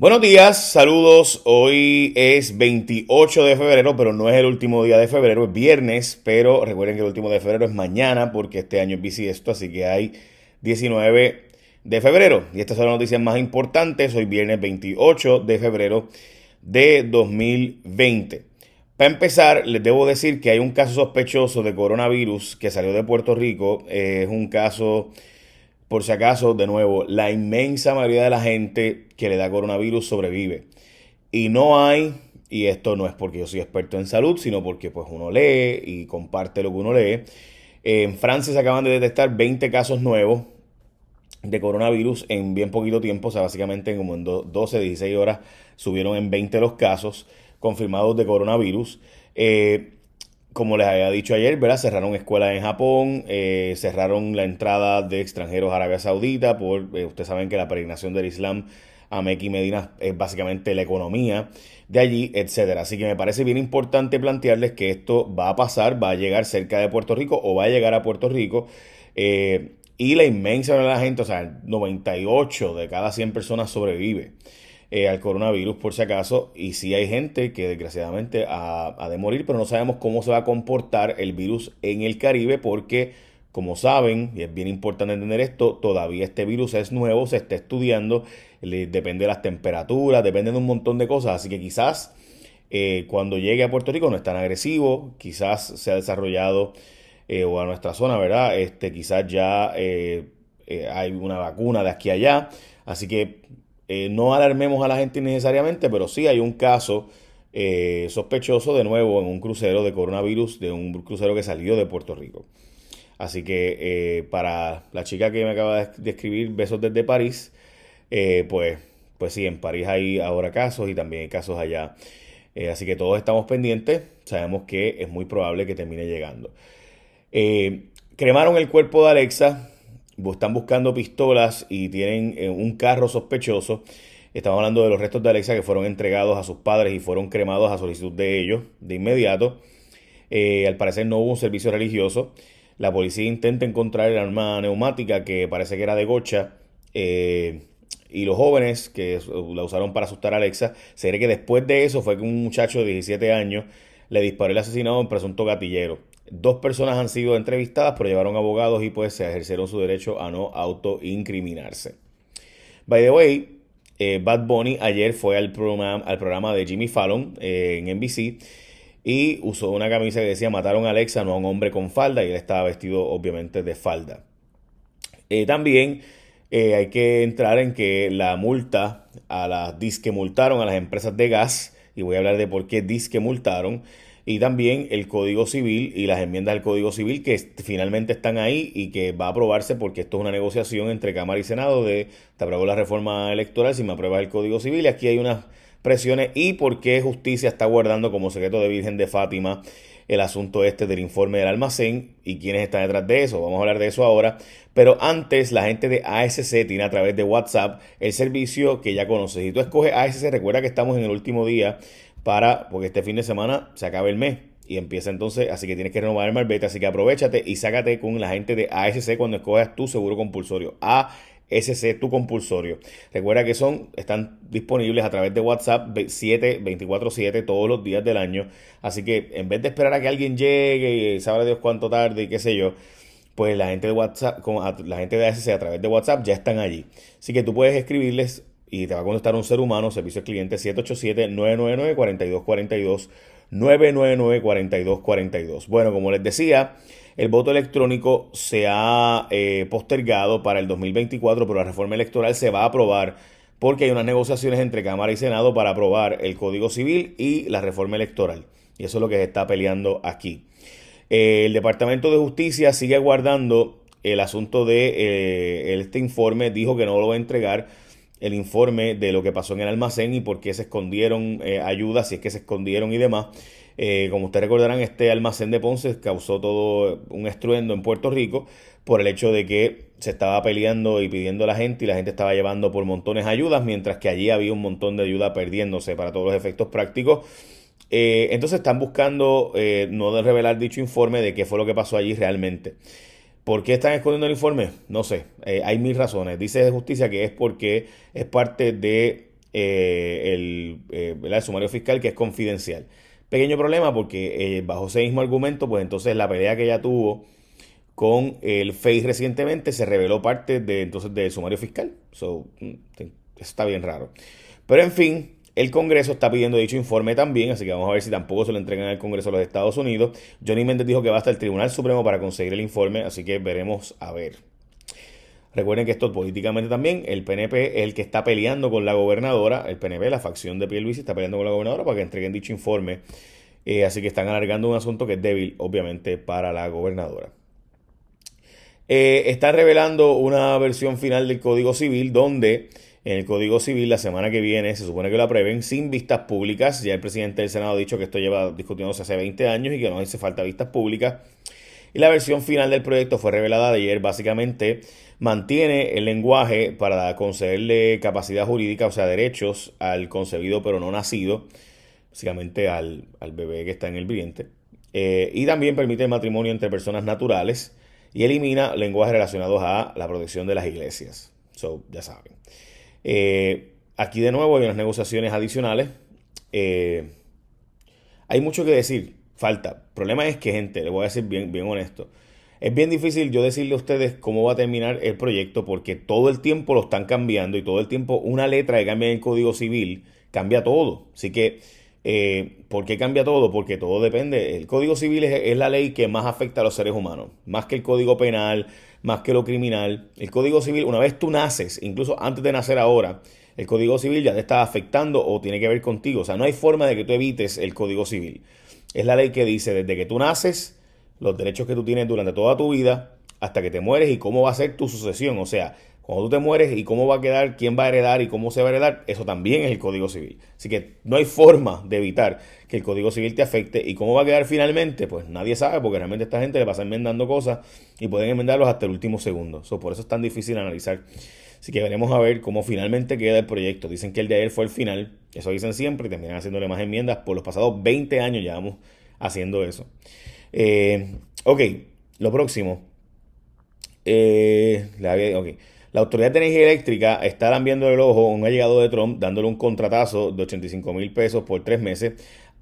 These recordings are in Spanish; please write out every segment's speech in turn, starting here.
Buenos días, saludos. Hoy es 28 de febrero, pero no es el último día de febrero, es viernes, pero recuerden que el último de febrero es mañana porque este año es bisiesto, así que hay 19 de febrero. Y estas son las noticias más importantes. Hoy viernes 28 de febrero de 2020. Para empezar, les debo decir que hay un caso sospechoso de coronavirus que salió de Puerto Rico. es un caso por si acaso, de nuevo, la inmensa mayoría de la gente que le da coronavirus sobrevive. Y no hay, y esto no es porque yo soy experto en salud, sino porque pues uno lee y comparte lo que uno lee. En Francia se acaban de detectar 20 casos nuevos de coronavirus en bien poquito tiempo, o sea, básicamente en como en 12, 16 horas subieron en 20 los casos confirmados de coronavirus. Eh, como les había dicho ayer, ¿verdad? Cerraron escuelas en Japón, eh, cerraron la entrada de extranjeros a Arabia Saudita, por, eh, ustedes saben que la peregrinación del Islam a Mekki y Medina es básicamente la economía de allí, etcétera. Así que me parece bien importante plantearles que esto va a pasar, va a llegar cerca de Puerto Rico o va a llegar a Puerto Rico. Eh, y la inmensa de la gente, o sea, 98 de cada 100 personas sobrevive. Eh, al coronavirus por si acaso. Y sí hay gente que desgraciadamente ha, de morir, pero no sabemos cómo se va a comportar el virus en el Caribe porque, como saben, y es bien importante entender esto, todavía este virus es nuevo, se está estudiando, depende de las temperaturas, depende de un montón de cosas. Así que quizás eh, cuando llegue a Puerto Rico no es tan agresivo, quizás se ha desarrollado eh, o a nuestra zona, ¿verdad? Este, quizás ya hay una vacuna de aquí a allá. Así que eh, no alarmemos a la gente innecesariamente, pero sí hay un caso eh, sospechoso de nuevo en un crucero de coronavirus, de un crucero que salió de Puerto Rico. Así que eh, para la chica que me acaba de escribir, besos desde París, pues, pues sí, en París hay ahora casos y también hay casos allá. así que todos estamos pendientes, sabemos que es muy probable que termine llegando. cremaron el cuerpo de Alexa, están buscando pistolas y tienen eh, un carro sospechoso. Estamos hablando de los restos de Alexa que fueron entregados a sus padres y fueron cremados a solicitud de ellos de inmediato. Eh, al parecer no hubo un servicio religioso. La policía intenta encontrar el arma neumática que parece que era de gocha. Eh, y los jóvenes que la usaron para asustar a Alexa, se cree que después de eso fue que un muchacho de 17 años le disparó el asesinado a un presunto gatillero. Dos personas han sido entrevistadas, pero llevaron abogados y pues se ejercieron su derecho a no autoincriminarse. By the way, eh, Bad Bunny ayer fue al programa, al programa de Jimmy Fallon eh, en NBC y usó una camisa que decía mataron a Alexa, no a un hombre con falda, y él estaba vestido obviamente de falda. Eh, también hay que entrar en que la multa a las disque multaron a las empresas de gas, y voy a hablar de por qué disque multaron, y también el Código Civil y las enmiendas del Código Civil que finalmente están ahí y que va a aprobarse porque esto es una negociación entre Cámara y Senado de te apruebo la reforma electoral si me apruebas el Código Civil y aquí hay unas presiones y por qué justicia está guardando como secreto de Virgen de Fátima el asunto este del informe del almacén y quiénes están detrás de eso. Vamos a hablar de eso ahora. Pero antes, la gente de ASC tiene a través de WhatsApp el servicio que ya conoces. Si tú escoges ASC, recuerda que estamos en el último día para, porque este fin de semana se acaba el mes y empieza entonces, así que tienes que renovar el malvete, así que aprovechate y sácate con la gente de ASC cuando escojas tu seguro compulsorio. ASC, tu compulsorio. Recuerda que son, están disponibles a través de WhatsApp 7, 24, 7 todos los días del año. Así que en vez de esperar a que alguien llegue y sabe Dios cuánto tarde y qué sé yo, pues la gente de WhatsApp, la gente de ASC a través de WhatsApp ya están allí. Así que tú puedes escribirles y te va a contestar un ser humano, servicio al cliente 787-999-4242, 999-4242. Bueno, como les decía, el voto electrónico se ha eh, postergado para el 2024, pero la reforma electoral se va a aprobar porque hay unas negociaciones entre Cámara y Senado para aprobar el Código Civil y la reforma electoral. Y eso es lo que se está peleando aquí. Eh, el Departamento de Justicia sigue aguardando el asunto de eh, este informe, dijo que no lo va a entregar el informe de lo que pasó en el almacén y por qué se escondieron eh, ayudas, si es que se escondieron y demás. Eh, como ustedes recordarán, este almacén de Ponce causó todo un estruendo en Puerto Rico por el hecho de que se estaba peleando y pidiendo a la gente y la gente estaba llevando por montones ayudas, mientras que allí había un montón de ayuda perdiéndose para todos los efectos prácticos. Eh, entonces están buscando no revelar dicho informe de qué fue lo que pasó allí realmente. ¿Por qué están escondiendo el informe? No sé, eh, hay mil razones. Dice de justicia que es porque es parte de el, el, sumario fiscal que es confidencial. Pequeño problema porque bajo ese mismo argumento, pues entonces la pelea que ella tuvo con el FEI recientemente se reveló parte de entonces del sumario fiscal. So, mm, está bien raro. Pero en fin, el Congreso está pidiendo dicho informe también, así que vamos a ver si tampoco se lo entregan al Congreso de los Estados Unidos. Johnny Méndez dijo que va hasta el Tribunal Supremo para conseguir el informe, así que veremos a ver. Recuerden que esto políticamente también, el PNP es el que está peleando con la gobernadora, el PNP, la facción de Pierluisi, está peleando con la gobernadora para que entreguen dicho informe. Eh, así que están alargando un asunto que es débil, obviamente, para la gobernadora. Eh, está revelando una versión final del Código Civil donde en el Código Civil la semana que viene se supone que lo aprueben sin vistas públicas. Ya el presidente del Senado ha dicho que esto lleva discutiéndose hace 20 años y que no hace falta vistas públicas. Y la versión final del proyecto fue revelada ayer. Básicamente mantiene el lenguaje para concederle capacidad jurídica, o sea, derechos al concebido pero no nacido, básicamente al, bebé que está en el vientre. Eh, y también permite el matrimonio entre personas naturales y elimina lenguajes relacionados a la protección de las iglesias. So, ya saben. Eh, aquí de nuevo hay unas negociaciones adicionales. Eh, hay mucho que decir, falta. El problema es que, gente, le voy a decir bien, bien honesto. Es bien difícil yo decirle a ustedes cómo va a terminar el proyecto porque todo el tiempo lo están cambiando y todo el tiempo una letra que cambia en el Código Civil cambia todo. Así que eh, ¿Por qué cambia todo? Porque todo depende. El Código Civil es, la ley que más afecta a los seres humanos, más que el Código Penal, más que lo criminal. El Código Civil, una vez tú naces, incluso antes de nacer ahora, el Código Civil ya te está afectando o tiene que ver contigo. O sea, no hay forma de que tú evites el Código Civil. Es la ley que dice desde que tú naces, los derechos que tú tienes durante toda tu vida, hasta que te mueres y cómo va a ser tu sucesión. O sea, cuando tú te mueres y cómo va a quedar, quién va a heredar y cómo se va a heredar, eso también es el Código Civil. Así que no hay forma de evitar que el Código Civil te afecte y cómo va a quedar finalmente, pues nadie sabe porque realmente esta gente le pasa enmendando cosas y pueden enmendarlos hasta el último segundo. por eso es tan difícil analizar. Así que veremos a ver cómo finalmente queda el proyecto. Dicen que el de ayer fue el final, eso dicen siempre y terminan haciéndole más enmiendas. Por los pasados 20 años llevamos haciendo eso. Eh, ok, lo próximo. Eh, okay. La Autoridad de Energía Eléctrica está viendo el ojo a un allegado de Trump dándole un contratazo de 85 mil pesos por tres meses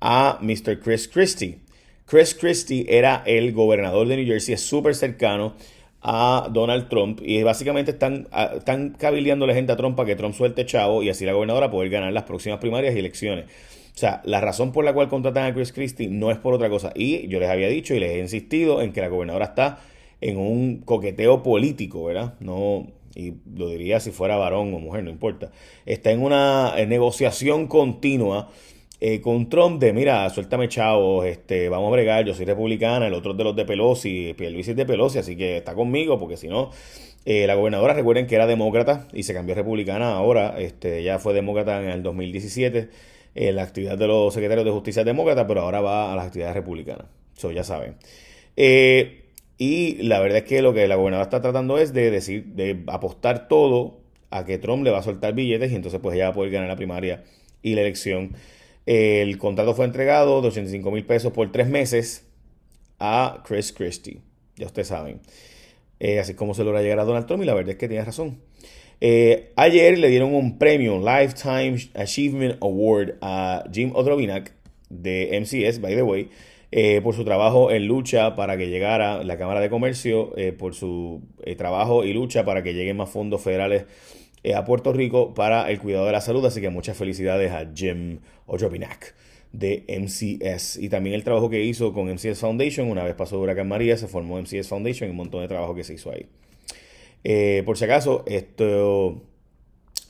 a Mr. Chris Christie. Chris Christie era el gobernador de New Jersey, es súper cercano a Donald Trump y básicamente están, están cabildeando la gente a Trump para que Trump suelte chavo y así la gobernadora poder ganar las próximas primarias y elecciones. O sea, la razón por la cual contratan a Chris Christie no es por otra cosa. Y yo les había dicho y les he insistido en que la gobernadora está en un coqueteo político, ¿verdad? No, y lo diría si fuera varón o mujer, no importa, está en una negociación continua eh, con Trump de, mira, suéltame chavos, este, vamos a bregar, yo soy republicana, el otro es de los de Pelosi, Luis es de Pelosi, así que está conmigo, porque si no, eh, la gobernadora, recuerden que era demócrata y se cambió republicana ahora, este, ya fue demócrata en el 2017, eh, la actividad de los secretarios de justicia demócrata, pero ahora va a las actividades republicanas, eso ya saben. Eh, y la verdad es que lo que la gobernadora está tratando es de decir, de apostar todo a que Trump le va a soltar billetes y entonces pues ella va a poder ganar la primaria y la elección. El contrato fue entregado de 85 mil pesos por tres meses a Chris Christie. Ya ustedes saben. Eh, así como se logra llegar a Donald Trump y la verdad es que tiene razón. Eh, ayer le dieron un premio, Lifetime Achievement Award a Jim Odrovinak de MCS, by the way, eh, por su trabajo en lucha para que llegara la Cámara de Comercio, eh, por su eh, trabajo y lucha para que lleguen más fondos federales a Puerto Rico para el cuidado de la salud. Así que muchas felicidades a Jim Ojobinac de MCS y también el trabajo que hizo con MCS Foundation. Una vez pasó Huracán María, se formó MCS Foundation y un montón de trabajo que se hizo ahí. por si acaso, esto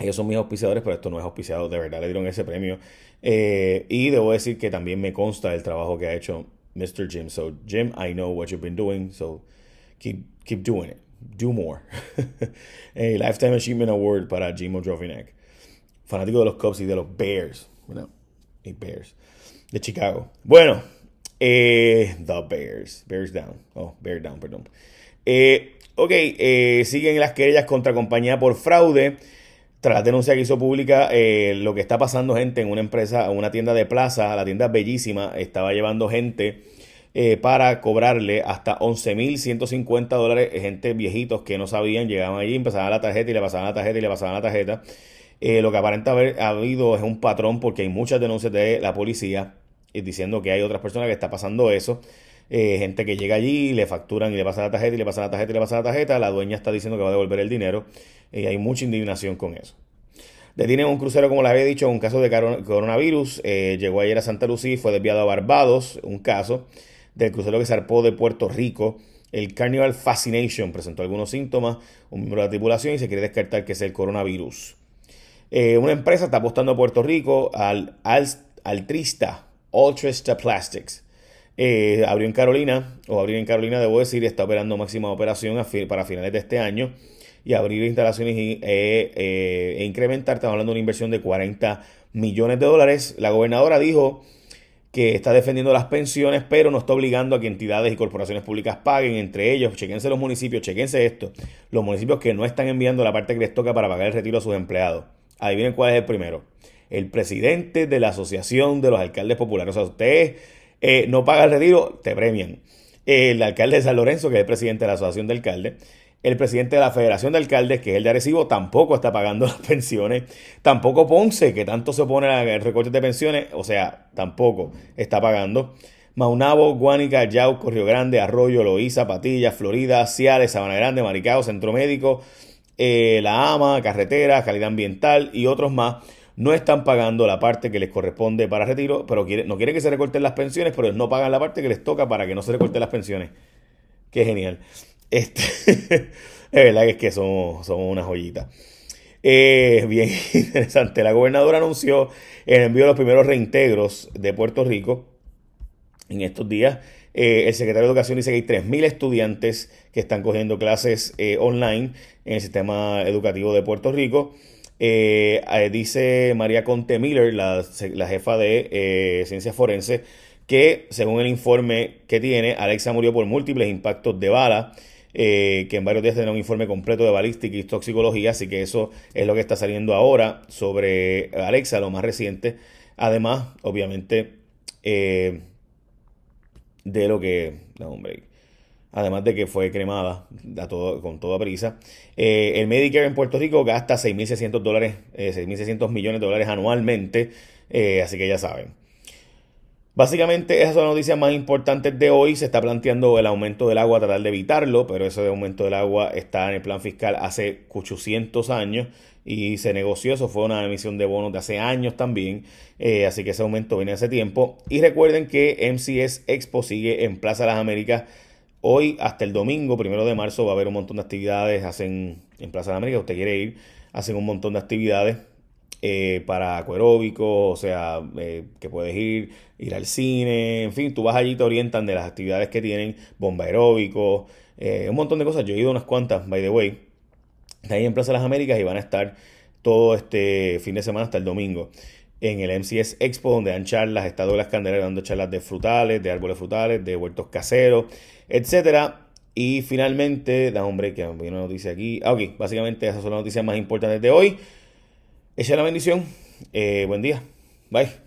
ellos son mis auspiciadores, pero esto no es auspiciado, de verdad le dieron ese premio. Y debo decir que también me consta el trabajo que ha hecho Mr. Jim. So, Jim, I know what you've been doing, so keep, keep doing it. Do more. a Lifetime Achievement Award para Jim O'Drovinak. Fanático de los Cubs y de los Bears. Bueno, y Bears. De Chicago. Bueno, eh, The Bears. Bears Down. Oh, Bear Down, perdón. Eh, ok, eh, siguen las querellas contra compañía por fraude. Tras la denuncia que hizo pública, eh, lo que está pasando, gente, en una empresa, una tienda de plaza, la tienda bellísima, estaba llevando gente eh, para cobrarle hasta 11.150 dólares. Gente viejitos que no sabían, llegaban allí, empezaban la tarjeta y le pasaban la tarjeta y le pasaban la tarjeta. Eh, lo que aparenta haber habido es un patrón porque hay muchas denuncias de la policía diciendo que hay otras personas que está pasando eso. Eh, gente que llega allí, le facturan y le pasan la tarjeta y le pasan la tarjeta y le pasan la tarjeta. La dueña está diciendo que va a devolver el dinero y hay mucha indignación con eso. Detienen un crucero, como le había dicho, un caso de coronavirus. Eh, llegó ayer a Santa Lucía y fue desviado a Barbados. Un caso del crucero que zarpó de Puerto Rico. El Carnival Fascination presentó algunos síntomas. Un miembro de la tripulación y se quiere descartar que es el coronavirus. Eh, una empresa está apostando a Puerto Rico al, al Altrista, Ultrasta Plastics. Eh, abrió en Carolina, o abrió en Carolina, debo decir, está operando máxima operación para finales de este año. Y abrir instalaciones eh, e incrementar, estamos hablando de una inversión de 40 millones de dólares. La gobernadora dijo que está defendiendo las pensiones, pero no está obligando a que entidades y corporaciones públicas paguen. Entre ellos, chequense los municipios, chequense esto, los municipios que no están enviando la parte que les toca para pagar el retiro a sus empleados. Adivinen cuál es el primero. El presidente de la Asociación de los Alcaldes Populares. O sea, usted eh, no paga el retiro, te premian. El alcalde de San Lorenzo, que es el presidente de la Asociación de Alcaldes. El presidente de la Federación de Alcaldes, que es el de Arecibo, tampoco está pagando las pensiones. Tampoco Ponce, que tanto se opone al recorte de pensiones, o sea, tampoco está pagando. Maunabo, Guánica, Yauco, Río Grande, Arroyo, Loíza, Patillas, Florida, Ciales, Sabana Grande, Maricao, Centro Médico, eh, la AMA, carretera, calidad ambiental y otros más no están pagando la parte que les corresponde para retiro, pero no quieren que se recorten las pensiones, pero no pagan la parte que les toca para que no se recorten las pensiones. Qué genial. Este, es verdad que es que somos, una joyita. Eh, bien interesante. La gobernadora anunció el envío de los primeros reintegros de Puerto Rico en estos días. Eh, el secretario de Educación dice que hay 3.000 estudiantes que están cogiendo clases eh, online en el sistema educativo de Puerto Rico. Eh, dice María Conte Miller, la, jefa de ciencias forenses, que según el informe que tiene, Alexa murió por múltiples impactos de bala. Que en varios días tendrá un informe completo de balística y toxicología, así que eso es lo que está saliendo ahora sobre Alexa, lo más reciente. Además, obviamente, de lo que. Hombre. Además de que fue cremada todo, con toda prisa. Eh, el Medicare en Puerto Rico gasta 6.600 dólares, eh, 6.600 millones de dólares anualmente. Eh, así que ya saben. Básicamente esas son las noticias más importantes de hoy. Se está planteando el aumento del agua, tratar de evitarlo, pero ese aumento del agua está en el plan fiscal hace 800 años y se negoció, eso fue una emisión de bonos de hace años también, eh, así que ese aumento viene hace tiempo. Y recuerden que MCS Expo sigue en Plaza de las Américas. Hoy hasta el domingo, primero de marzo, va a haber un montón de actividades, hacen en Plaza de las Américas, usted quiere ir, hacen un montón de actividades eh, para acueróbicos, o sea, eh, que puedes ir, ir al cine, en fin, tú vas allí y te orientan de las actividades que tienen, bomba aeróbico, un montón de cosas. Yo he ido unas cuantas, by the way ahí en Plaza de las Américas y van a estar todo este fin de semana hasta el domingo en el MCS Expo, donde dan charlas, está las Candelaria dando charlas de frutales, de árboles frutales, de huertos caseros, etcétera. Y finalmente, da hombre, que una noticia aquí. Ah, ok, básicamente esas son las noticias más importantes de hoy. Echa la bendición. Eh, buen día. Bye.